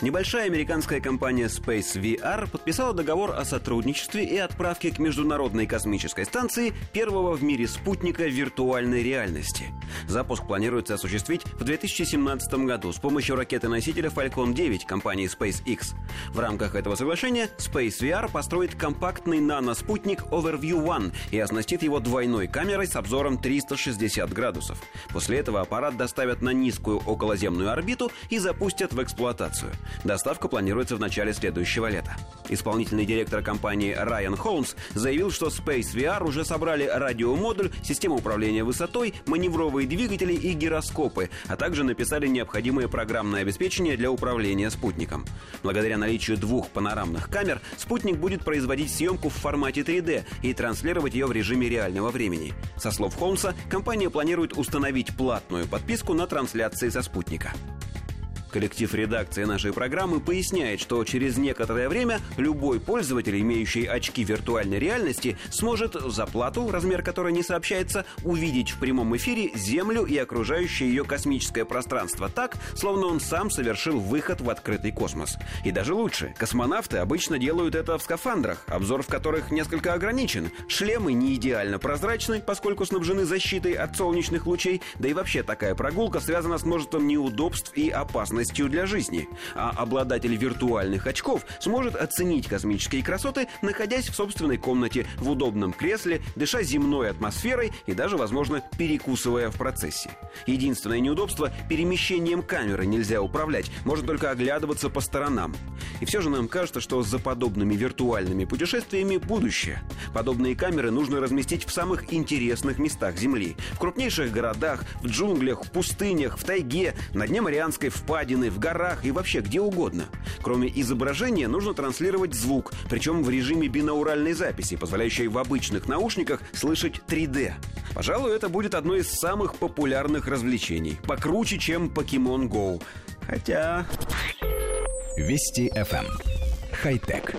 Небольшая американская компания Space VR подписала договор о сотрудничестве и отправке к Международной космической станции первого в мире спутника виртуальной реальности. Запуск планируется осуществить в 2017 году с помощью ракеты-носителя Falcon 9 компании SpaceX. В рамках этого соглашения Space VR построит компактный наноспутник Overview One и оснастит его двойной камерой с обзором 360 градусов. После этого аппарат доставят на низкую околоземную орбиту и запустят в эксплуатацию. Доставка планируется в начале следующего лета. Исполнительный директор компании Райан Холмс заявил, что Space VR уже собрали радиомодуль, систему управления высотой, маневровые двигатели и гироскопы, а также написали необходимое программное обеспечение для управления спутником. Благодаря наличию двух панорамных камер, спутник будет производить съемку в формате 3D и транслировать ее в режиме реального времени. Со слов Холмса, компания планирует установить платную подписку на трансляции со спутника. Коллектив редакции нашей программы поясняет, что через некоторое время любой пользователь, имеющий очки виртуальной реальности, сможет за плату, размер которой не сообщается, увидеть в прямом эфире Землю и окружающее ее космическое пространство так, словно он сам совершил выход в открытый космос. И даже лучше, космонавты обычно делают это в скафандрах, обзор в которых несколько ограничен. Шлемы не идеально прозрачны, поскольку снабжены защитой от солнечных лучей, да и вообще такая прогулка связана с множеством неудобств и опасностей опасностью для жизни, а обладатель виртуальных очков сможет оценить космические красоты, находясь в собственной комнате, в удобном кресле, дыша земной атмосферой и даже, возможно, перекусывая в процессе. Единственное неудобство – перемещением камеры нельзя управлять, можно только оглядываться по сторонам. И все же нам кажется, что за подобными виртуальными путешествиями будущее. Подобные камеры нужно разместить в самых интересных местах Земли. В крупнейших городах, в джунглях, в пустынях, в тайге, на дне Марианской впадины, впадины, в горах и вообще где угодно. Кроме изображения нужно транслировать звук, причем в режиме бинауральной записи, позволяющей в обычных наушниках слышать 3D. Пожалуй, это будет одно из самых популярных развлечений. Покруче, чем Pokemon Go. Хотя... Вести FM. Эм. Хай-тек.